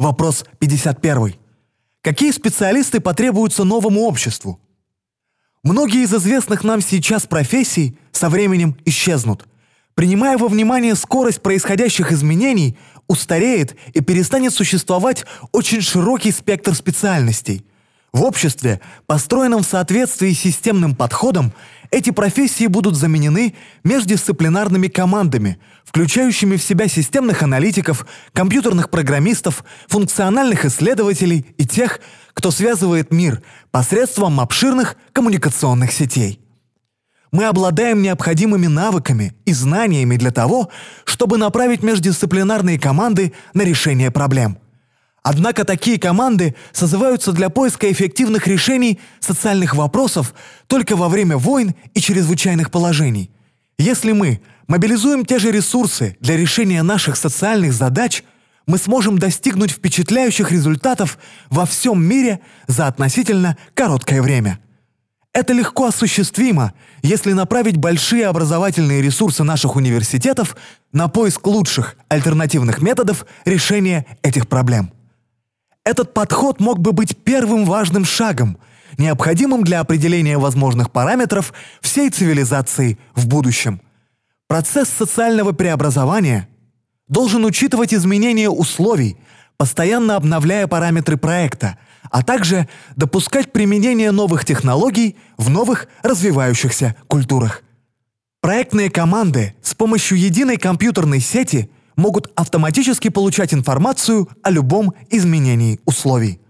Вопрос 51. Какие специалисты потребуются новому обществу? Многие из известных нам сейчас профессий со временем исчезнут. Принимая во внимание скорость происходящих изменений, устареет и перестанет существовать очень широкий спектр специальностей. В обществе, построенном в соответствии с системным подходом, эти профессии будут заменены междисциплинарными командами, включающими в себя системных аналитиков, компьютерных программистов, функциональных исследователей и тех, кто связывает мир посредством обширных коммуникационных сетей. Мы обладаем необходимыми навыками и знаниями для того, чтобы направить междисциплинарные команды на решение проблем – Однако такие команды созываются для поиска эффективных решений социальных вопросов только во время войн и чрезвычайных положений. Если мы мобилизуем те же ресурсы для решения наших социальных задач, мы сможем достигнуть впечатляющих результатов во всем мире за относительно короткое время. Это легко осуществимо, если направить большие образовательные ресурсы наших университетов на поиск лучших альтернативных методов решения этих проблем. Этот подход мог бы быть первым важным шагом, необходимым для определения возможных параметров всей цивилизации в будущем. Процесс социального преобразования должен учитывать изменения условий, постоянно обновляя параметры проекта, а также допускать применение новых технологий в новых развивающихся культурах. Проектные команды с помощью единой компьютерной сети – могут автоматически получать информацию о любом изменении условий.